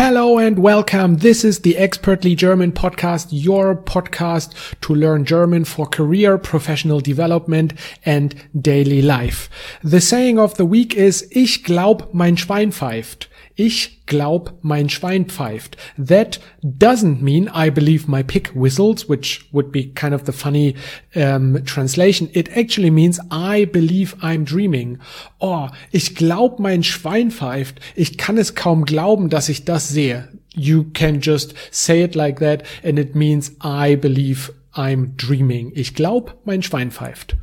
Hello and welcome. This is the Expertly German podcast, your podcast to learn German for career, professional development and daily life. The saying of the week is, ich glaub, mein Schwein pfeift. Ich glaub, mein Schwein pfeift. That doesn't mean I believe my pig whistles, which would be kind of the funny um, translation. It actually means I believe I'm dreaming. Oh, ich glaub, mein Schwein pfeift. Ich kann es kaum glauben, dass ich das sehe. You can just say it like that and it means I believe I'm dreaming. Ich glaub, mein Schwein pfeift.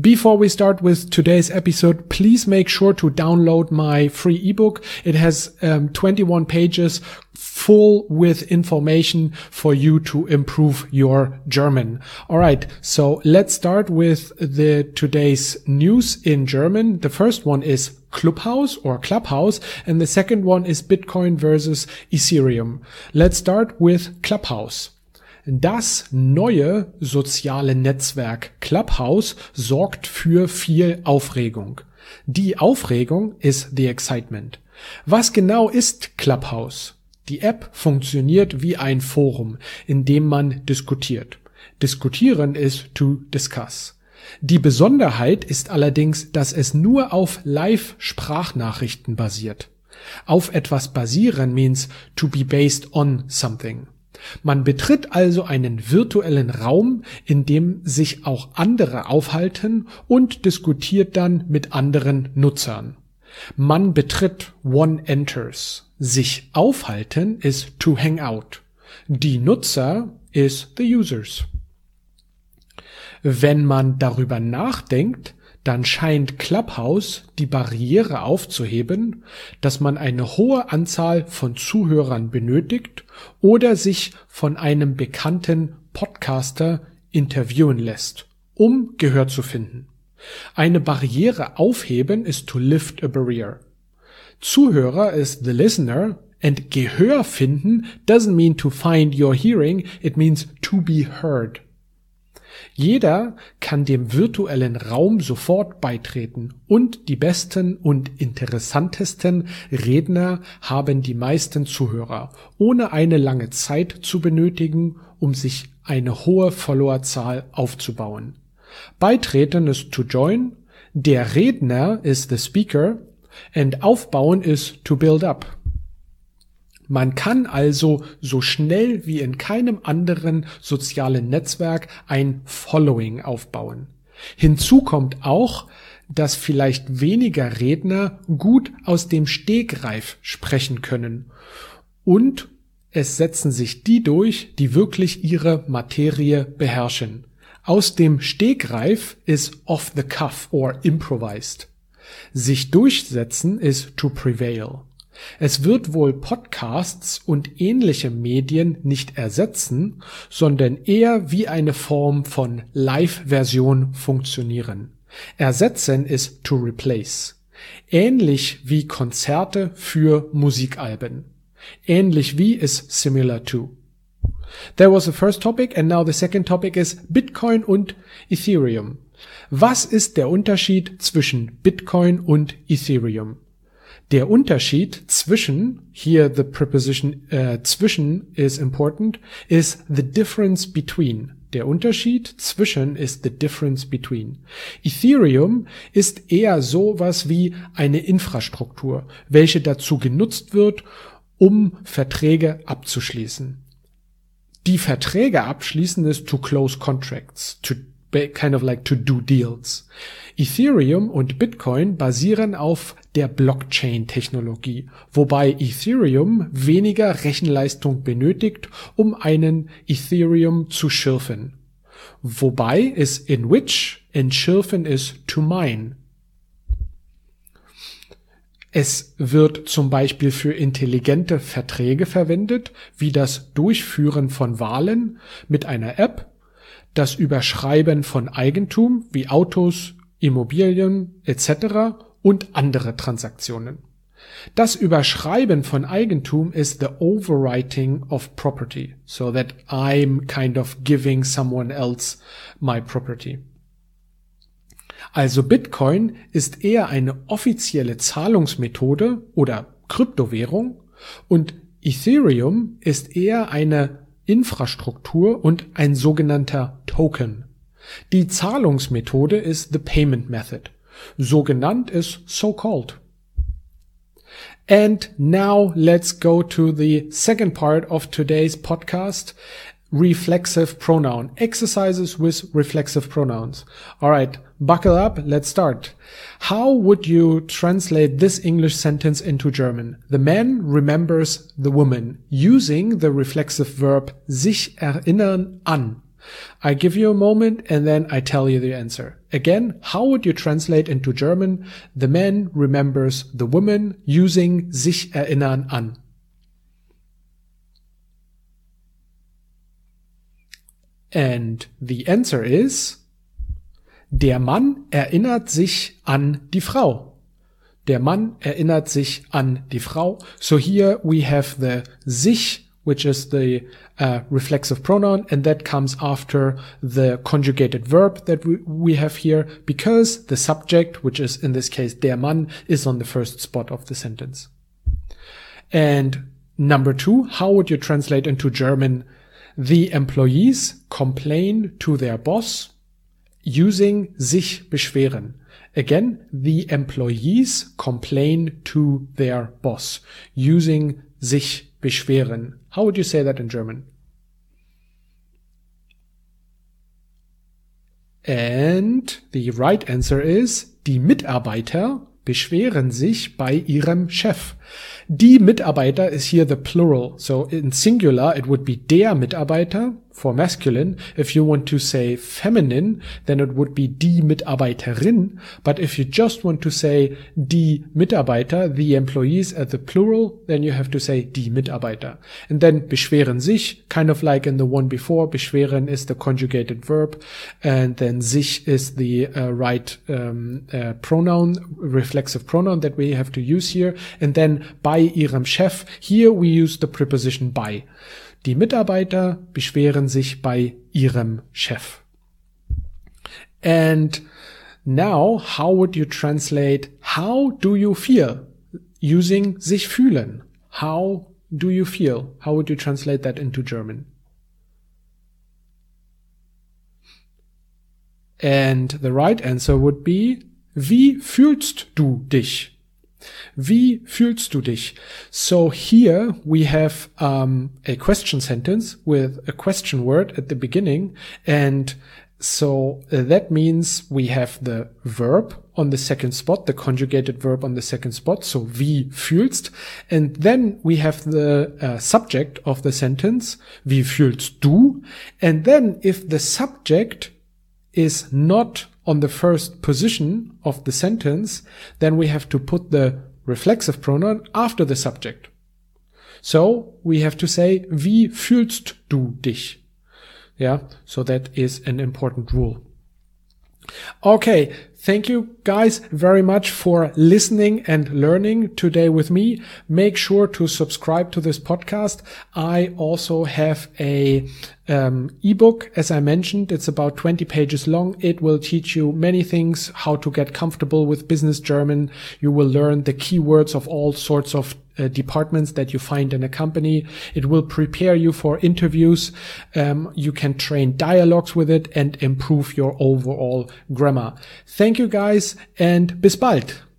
Before we start with today's episode, please make sure to download my free ebook. It has um, 21 pages full with information for you to improve your German. All right. So let's start with the today's news in German. The first one is Clubhouse or Clubhouse and the second one is Bitcoin versus Ethereum. Let's start with Clubhouse. Das neue soziale Netzwerk Clubhouse sorgt für viel Aufregung. Die Aufregung ist the excitement. Was genau ist Clubhouse? Die App funktioniert wie ein Forum, in dem man diskutiert. Diskutieren ist to discuss. Die Besonderheit ist allerdings, dass es nur auf Live-Sprachnachrichten basiert. Auf etwas basieren means to be based on something. Man betritt also einen virtuellen Raum, in dem sich auch andere aufhalten und diskutiert dann mit anderen Nutzern. Man betritt one enters. Sich aufhalten ist to hang out. Die Nutzer is the users. Wenn man darüber nachdenkt, dann scheint Clubhouse die Barriere aufzuheben, dass man eine hohe Anzahl von Zuhörern benötigt oder sich von einem bekannten Podcaster interviewen lässt, um Gehör zu finden. Eine Barriere aufheben ist to lift a barrier. Zuhörer ist the listener and Gehör finden doesn't mean to find your hearing, it means to be heard. Jeder kann dem virtuellen Raum sofort beitreten und die besten und interessantesten Redner haben die meisten Zuhörer, ohne eine lange Zeit zu benötigen, um sich eine hohe Followerzahl aufzubauen. Beitreten ist to join, der Redner ist the speaker and aufbauen ist to build up. Man kann also so schnell wie in keinem anderen sozialen Netzwerk ein Following aufbauen. Hinzu kommt auch, dass vielleicht weniger Redner gut aus dem Stegreif sprechen können und es setzen sich die durch, die wirklich ihre Materie beherrschen. Aus dem Stegreif ist off the cuff or improvised. Sich durchsetzen ist to prevail. Es wird wohl Podcasts und ähnliche Medien nicht ersetzen, sondern eher wie eine Form von Live-Version funktionieren. Ersetzen ist to replace. Ähnlich wie Konzerte für Musikalben. Ähnlich wie ist similar to. There was the first topic and now the second topic is Bitcoin und Ethereum. Was ist der Unterschied zwischen Bitcoin und Ethereum? Der Unterschied zwischen, hier the preposition äh, zwischen is important, is the difference between. Der Unterschied zwischen ist the difference between. Ethereum ist eher sowas wie eine Infrastruktur, welche dazu genutzt wird, um Verträge abzuschließen. Die Verträge abschließen ist to close contracts, to kind of like to do deals. Ethereum und Bitcoin basieren auf der Blockchain-Technologie, wobei Ethereum weniger Rechenleistung benötigt, um einen Ethereum zu schürfen. Wobei es in which entschürfen ist to mine. Es wird zum Beispiel für intelligente Verträge verwendet, wie das Durchführen von Wahlen mit einer App, das Überschreiben von Eigentum wie Autos, Immobilien etc. und andere Transaktionen. Das Überschreiben von Eigentum ist the overwriting of property, so that I'm kind of giving someone else my property. Also Bitcoin ist eher eine offizielle Zahlungsmethode oder Kryptowährung Und Ethereum ist eher eine Infrastruktur und ein sogenannter Token. Die Zahlungsmethode ist the payment method. So genannt ist so called. And now let's go to the second part of today's podcast. Reflexive pronoun exercises with reflexive pronouns. All right. Buckle up. Let's start. How would you translate this English sentence into German? The man remembers the woman using the reflexive verb sich erinnern an. I give you a moment and then I tell you the answer. Again, how would you translate into German? The man remembers the woman using sich erinnern an. And the answer is Der Mann erinnert sich an die Frau. Der Mann erinnert sich an die Frau. So here we have the sich, which is the uh, reflexive pronoun, and that comes after the conjugated verb that we, we have here because the subject, which is in this case der Mann, is on the first spot of the sentence. And number two, how would you translate into German? The employees complain to their boss using sich beschweren. Again, the employees complain to their boss using sich beschweren. How would you say that in German? And the right answer is die Mitarbeiter beschweren sich bei ihrem Chef. Die Mitarbeiter is here the plural. So in singular it would be der Mitarbeiter for masculine. If you want to say feminine, then it would be die Mitarbeiterin. But if you just want to say die Mitarbeiter, the employees at the plural, then you have to say die Mitarbeiter. And then beschweren sich, kind of like in the one before, beschweren is the conjugated verb. And then sich is the uh, right um, uh, pronoun, reflexive pronoun that we have to use here. And then bei ihrem Chef, here we use the preposition bei. Die Mitarbeiter beschweren sich bei ihrem Chef. And now, how would you translate how do you feel using sich fühlen? How do you feel? How would you translate that into German? And the right answer would be, wie fühlst du dich? Wie fühlst du dich? So here we have um, a question sentence with a question word at the beginning. And so that means we have the verb on the second spot, the conjugated verb on the second spot. So wie fühlst. And then we have the uh, subject of the sentence. Wie fühlst du? And then if the subject is not on the first position of the sentence, then we have to put the reflexive pronoun after the subject. So we have to say, wie fühlst du dich? Yeah, so that is an important rule. Okay, thank you guys very much for listening and learning today with me. Make sure to subscribe to this podcast. I also have a um, ebook, as I mentioned. It's about 20 pages long. It will teach you many things, how to get comfortable with business German. You will learn the keywords of all sorts of uh, departments that you find in a company. It will prepare you for interviews. Um, you can train dialogues with it and improve your overall grammar. Thank you guys and bis bald.